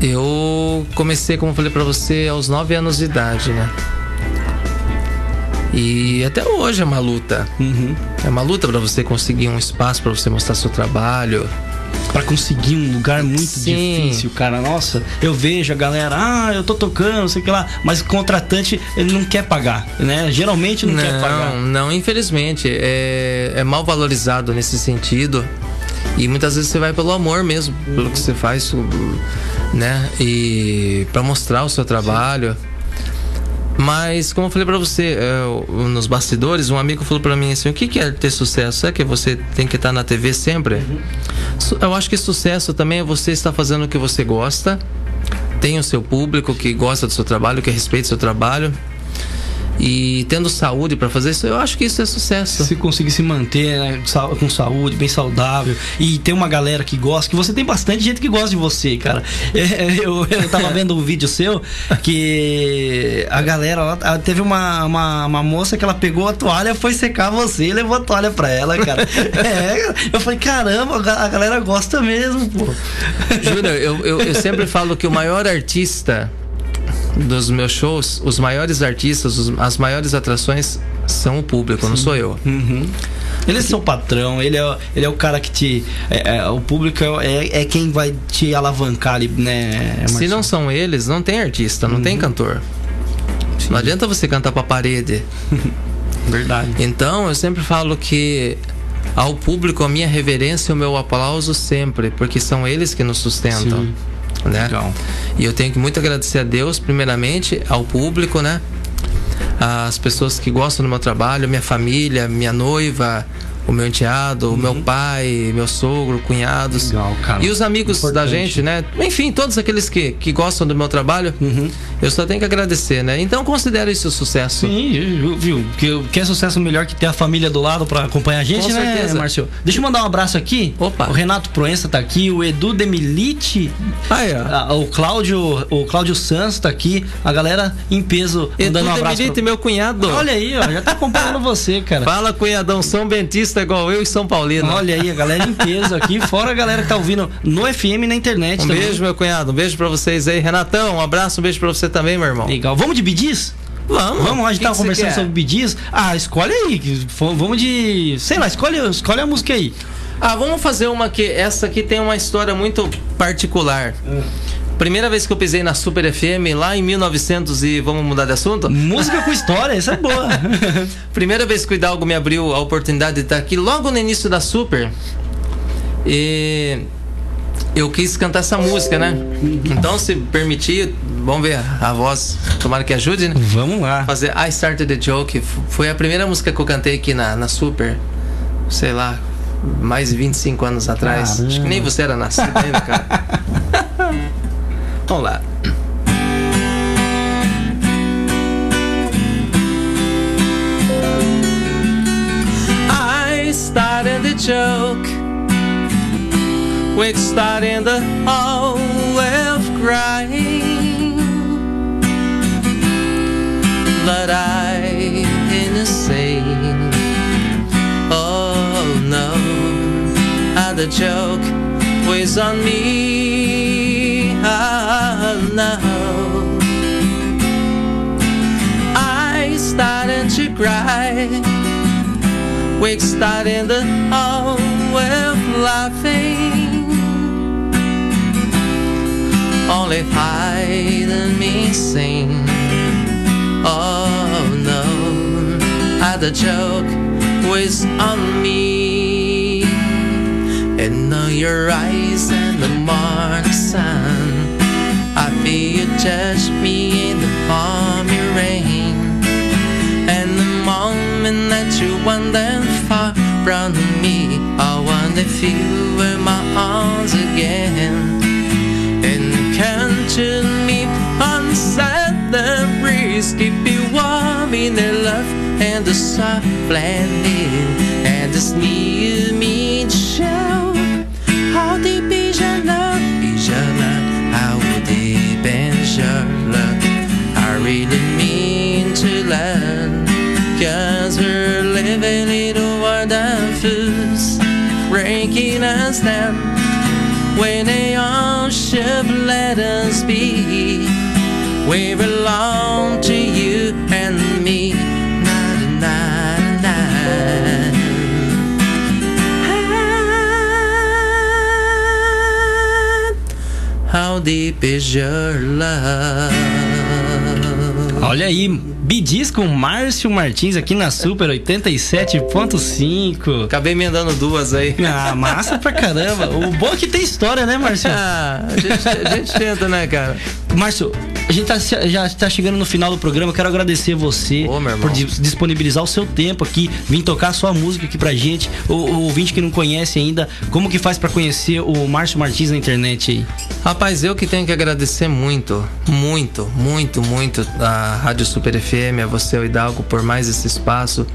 S5: Eu comecei, como eu falei pra você, aos 9 anos de idade, né? E até hoje é uma luta. Uhum. É uma luta para você conseguir um espaço para você mostrar seu trabalho
S1: para conseguir um lugar muito Sim. difícil, cara. Nossa, eu vejo a galera, ah, eu tô tocando, sei que lá, mas o contratante ele não quer pagar, né? Geralmente não, não quer pagar.
S5: Não, infelizmente é, é mal valorizado nesse sentido. E muitas vezes você vai pelo amor mesmo, pelo que você faz, né? E para mostrar o seu trabalho. Sim. Mas, como eu falei para você, é, nos bastidores, um amigo falou para mim assim: o que, que é ter sucesso? É que você tem que estar na TV sempre? Uhum. Eu acho que sucesso também é você estar fazendo o que você gosta, tem o seu público que gosta do seu trabalho, que respeita o seu trabalho e tendo saúde para fazer isso, eu acho que isso é sucesso.
S1: Se conseguir se manter né, com saúde, bem saudável e ter uma galera que gosta, que você tem bastante gente que gosta de você, cara. [LAUGHS] É, eu, eu tava vendo um vídeo seu que a galera lá, teve uma, uma, uma, moça que ela pegou a toalha, foi secar você e levou a toalha pra ela, cara. [LAUGHS] É, eu falei, caramba, a galera gosta mesmo, pô.
S5: Júnior, eu, eu, eu sempre falo que o maior artista dos meus shows, os maiores artistas, os, as maiores atrações são o público, Sim. não sou eu.
S1: Uhum. Ele é seu patrão, ele é, ele é o cara que te. É, é, o público é, é quem vai te alavancar ali, né?
S5: Se não são eles, não tem artista, não uhum. tem cantor. Sim. Não adianta você cantar pra parede. [LAUGHS]
S1: Verdade.
S5: Então, eu sempre falo que ao público a minha reverência e o meu aplauso sempre, porque são eles que nos sustentam. Sim né? Legal. E eu tenho que muito agradecer a Deus, primeiramente, ao público, né? As pessoas que gostam do meu trabalho, minha família, minha noiva, o meu enteado, uhum. o meu uhum. pai, meu sogro, cunhados. Legal, cara. E os amigos Importante. da gente, né? Enfim, todos aqueles que, que gostam do meu trabalho, uhum. eu só tenho que agradecer, né? Então considero isso sucesso.
S1: Sim, viu? Que, que é sucesso melhor que ter a família do lado para acompanhar a gente, Com né, certeza. Márcio? Deixa eu mandar um abraço aqui. Opa. O Renato Proença tá aqui, o Edu Demilite, ah, é. o Cláudio, o Cláudio Santos tá aqui, a galera em peso
S5: Edu mandando um abraço. Demilite, pra... meu cunhado.
S1: Olha aí, ó, já tá acompanhando [LAUGHS] você, cara.
S5: Fala, cunhadão, São Bentista é igual eu e São Paulino.
S1: Olha aí, a galera em peso aqui, fora a galera que tá ouvindo no FM e na internet.
S5: Um
S1: também.
S5: beijo, meu cunhado. Um beijo pra vocês aí. Renatão, um abraço, um beijo pra você também, meu irmão.
S1: Legal. Vamos de bidis? Vamos. Vamos, a gente tava conversando sobre bidis. Ah, escolhe aí. Vamos de. Sei lá, escolhe, escolhe a música aí.
S5: Ah, vamos fazer uma que. Essa aqui tem uma história muito particular. Hum. Primeira vez que eu pisei na Super FM, lá em 1900 e vamos mudar de assunto?
S1: Música com história, isso é boa. [LAUGHS]
S5: Primeira vez que o Hidalgo me abriu a oportunidade de estar aqui, logo no início da Super. E eu quis cantar essa música, né? Então, se permitir, vamos ver a voz, tomara que ajude, né?
S1: Vamos lá.
S5: Fazer I Started the Joke. Foi a primeira música que eu cantei aqui na, na Super. Sei lá, mais de 25 anos atrás. Caramba. Acho que nem você era nascido ainda, cara. [LAUGHS] Vamos lá. I started the joke. We started the whole of crying. But I didn't say, oh no, how the joke was on me now. I started to cry. We started the whole world laughing. Only hiding me sing. Oh no, had the joke was on um, me. And now your eyes and the morning sun baby, you touch me in the balmy rain. And the moment that you wander far from me, I wonder if you were my arms again. And counted me on side the breeze, keep you warm in the love and the soft landing, and the near me. Learn. Cause we're living in a world of fools, breaking us down. When they all should let us be, we belong to you and me. Na, na, na. How deep is your love?
S1: Olha aí, Bidis com Márcio Martins aqui na Super 87.5.
S5: Acabei emendando duas aí. [LAUGHS]
S1: Ah, massa pra caramba. O bom é que tem história, né, Márcio? [LAUGHS]
S5: Ah, a gente, a gente tenta, né, cara?
S1: Márcio, a gente tá, já está chegando no final do programa. Quero agradecer você
S5: Ô,
S1: por dis- disponibilizar o seu tempo aqui, vir tocar a sua música aqui pra gente. O, o ouvinte que não conhece ainda, como que faz pra conhecer o Márcio Martins na internet aí?
S5: Rapaz, eu que tenho que agradecer muito, muito, muito, muito a Rádio Super FM, a você, o Hidalgo, por mais esse espaço.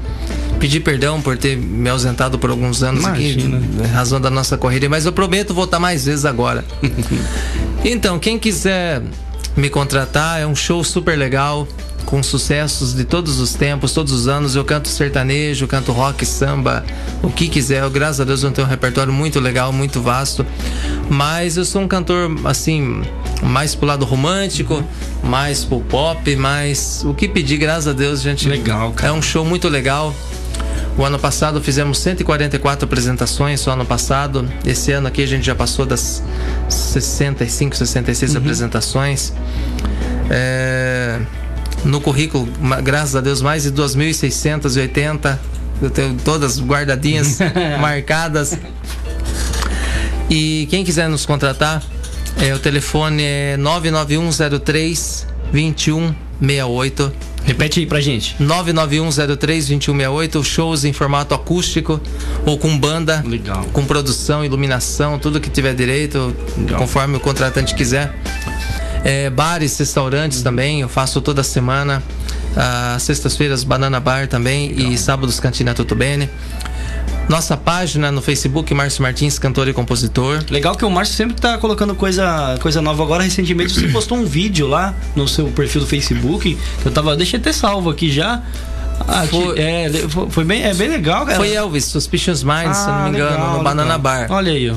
S5: Pedir perdão por ter me ausentado por alguns anos
S1: Imagina.
S5: aqui, em razão da nossa corrida, mas eu prometo voltar mais vezes agora. [LAUGHS] então, quem quiser me contratar, é um show super legal, com sucessos de todos os tempos, todos os anos. Eu canto sertanejo, canto rock, samba, o que quiser. Eu, graças a Deus eu tenho um repertório muito legal, muito vasto. Mas eu sou um cantor, assim, mais pro lado romântico, mais pro pop, mais. O que pedir, graças a Deus, gente.
S1: Legal, cara.
S5: É um show muito legal. O ano passado fizemos 144 apresentações só ano passado. Esse ano aqui a gente já passou das 65, 66 apresentações. É, no currículo, graças a Deus, mais de 2.680. Eu tenho todas guardadinhas, [LAUGHS] marcadas. E quem quiser nos contratar, é, o telefone é 99103 2168.
S1: Repete aí pra gente.
S5: 991032168, shows em formato acústico ou com banda,
S1: Legal.
S5: com produção, iluminação, tudo que tiver direito,
S1: Legal.
S5: conforme o contratante quiser. É, bares, restaurantes também, eu faço toda semana. Ah, Sextas-feiras, Banana Bar também e sábados, Cantina Tutubene. Nossa página no Facebook, Márcio Martins, cantor e compositor.
S1: Legal que o Márcio sempre tá colocando coisa, coisa nova. Agora, recentemente, você postou um vídeo lá no seu perfil do Facebook. Que eu tava. Deixa eu ter salvo aqui já. Ah,
S5: Foi-
S1: é, foi, bem, é bem legal, cara.
S5: Foi Elvis, Suspicious Minds, se eu não me engano,
S1: Ah, legal,
S5: no Banana
S1: legal.
S5: Bar.
S1: Olha aí, ó.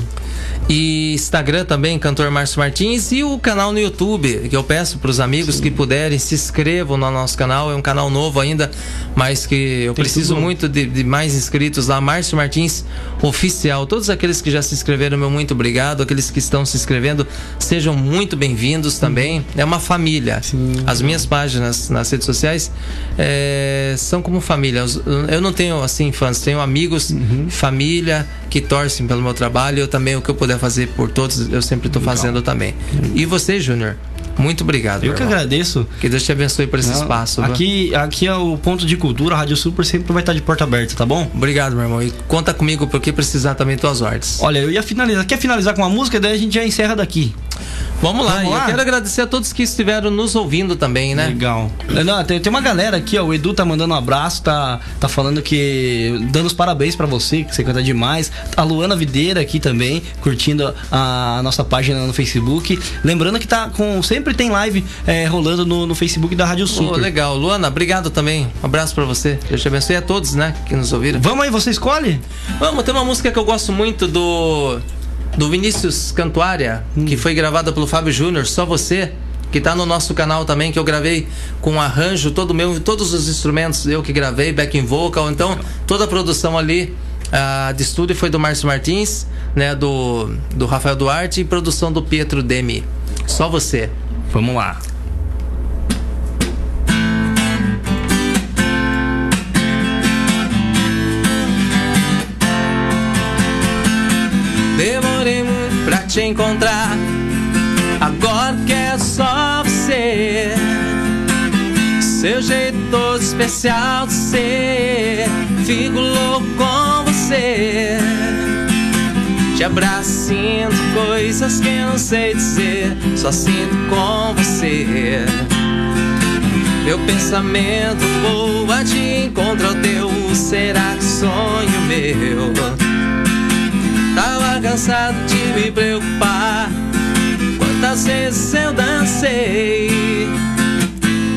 S5: E Instagram também, cantor Márcio Martins. E o canal no YouTube, que eu peço para os amigos que puderem, se inscrevam no nosso canal. É um canal novo ainda, mas que eu
S1: Tem
S5: preciso muito de, de mais inscritos lá. Márcio Martins Oficial. Todos aqueles que já se inscreveram, meu muito obrigado. Aqueles que estão se inscrevendo, sejam muito bem-vindos também. É uma família. As minhas páginas nas redes sociais é, são como família. Eu não tenho, assim, fãs, tenho amigos,
S1: Uhum.
S5: família que torcem pelo meu trabalho. Eu também, o que eu puder fazer por todos, eu sempre estou fazendo também. E você, Júnior? Muito obrigado.
S1: Eu que
S5: irmão.
S1: agradeço.
S5: Que Deus te abençoe por esse
S1: Não,
S5: espaço. viu?
S1: Aqui, aqui é o ponto de cultura, a Rádio Super sempre vai estar de porta aberta, tá bom?
S5: Obrigado, meu irmão. E conta comigo porque precisar também tuas ordens.
S1: Olha, eu ia finalizar. Quer finalizar com uma música? Daí a gente já encerra daqui.
S5: Vamos lá.
S1: Vamos lá?
S5: eu quero agradecer a todos que estiveram nos ouvindo também, né?
S1: Legal. Não, tem, tem uma galera aqui, ó. O Edu tá mandando um abraço, tá, tá falando que. dando os parabéns pra você, que você canta demais. A Luana Videira aqui também, curtindo a, nossa página no Facebook. Lembrando que tá com. Sempre tem live é, rolando no, no Facebook da Rádio
S5: Ô,
S1: Super.
S5: legal. Luana, obrigado também. Um abraço pra você. Deus te abençoe a todos, né? Que nos ouviram.
S1: Vamos aí, você escolhe?
S5: Vamos, tem uma música que eu gosto muito do do Vinícius Cantuária, que foi gravada pelo Fábio Júnior, Só Você, que tá no nosso canal também, que eu gravei com arranjo, todo meu, todos os instrumentos eu que gravei, backing vocal, então toda a produção ali ah, de estúdio foi do Márcio Martins, né, do, do Rafael Duarte e produção do Pietro Demi. Só Você.
S1: Vamos lá.
S5: Pra te encontrar. Agora que é só você. Seu jeito especial de ser. Fico louco com você. Te abraço, sinto coisas que não sei dizer. Só sinto com você. Meu pensamento voa, te encontra o teu será que sonho meu? Cansado de me preocupar. Quantas vezes eu dancei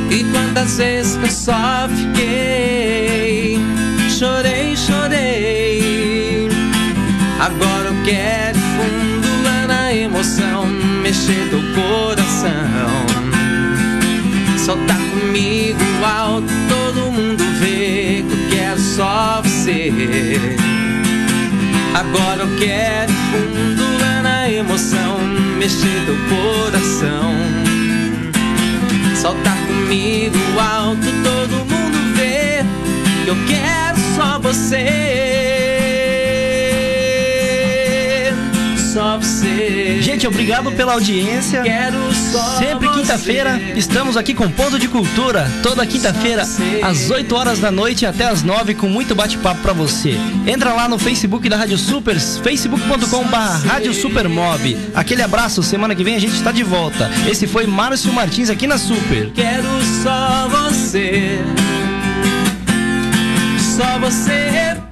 S5: e quantas vezes eu só fiquei. Chorei, chorei. Agora eu quero fundo lá na emoção, mexer teu coração. Soltar comigo alto, todo mundo vê que eu quero só você. Agora eu quero fundo lá na emoção, mexer teu coração. Soltar comigo alto, todo mundo vê que eu quero só você.
S1: Gente, obrigado pela audiência. Sempre quinta-feira, estamos aqui com Ponto de Cultura. Toda quinta-feira, às 8 horas da noite até às 9, com muito bate-papo pra você. Entra lá no Facebook da Rádio Supers, facebook.com.br Rádio Supermob. Aquele abraço, semana que vem a gente tá de volta. Esse foi Márcio Martins aqui na Super.
S5: Quero só você. Só você.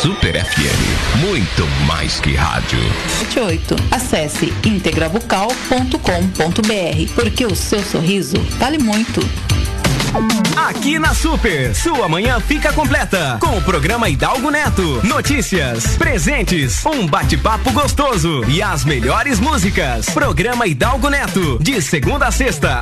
S7: Super FM, muito mais que rádio.
S8: 78. Acesse integrabucal.com.br porque o seu sorriso vale muito.
S6: Aqui na Super, sua manhã fica completa com o programa Hidalgo Neto. Notícias, presentes, um bate-papo gostoso e as melhores músicas. Programa Hidalgo Neto, de segunda a sexta.